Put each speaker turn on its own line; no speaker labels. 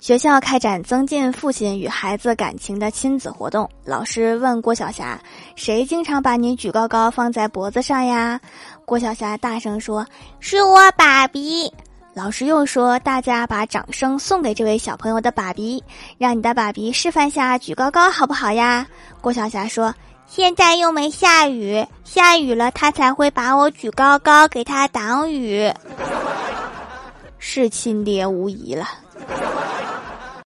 学校开展增进父亲与孩子感情的亲子活动老师问郭晓霞谁经常把你举高高放在脖子上呀？郭晓霞大声说是我爸比。老师又说大家把掌声送给这位小朋友的爸比让你的爸比示范下举高高好不好呀？郭晓霞说现在又没下雨下雨了他才会把我举高高给他挡雨。是亲爹无疑了。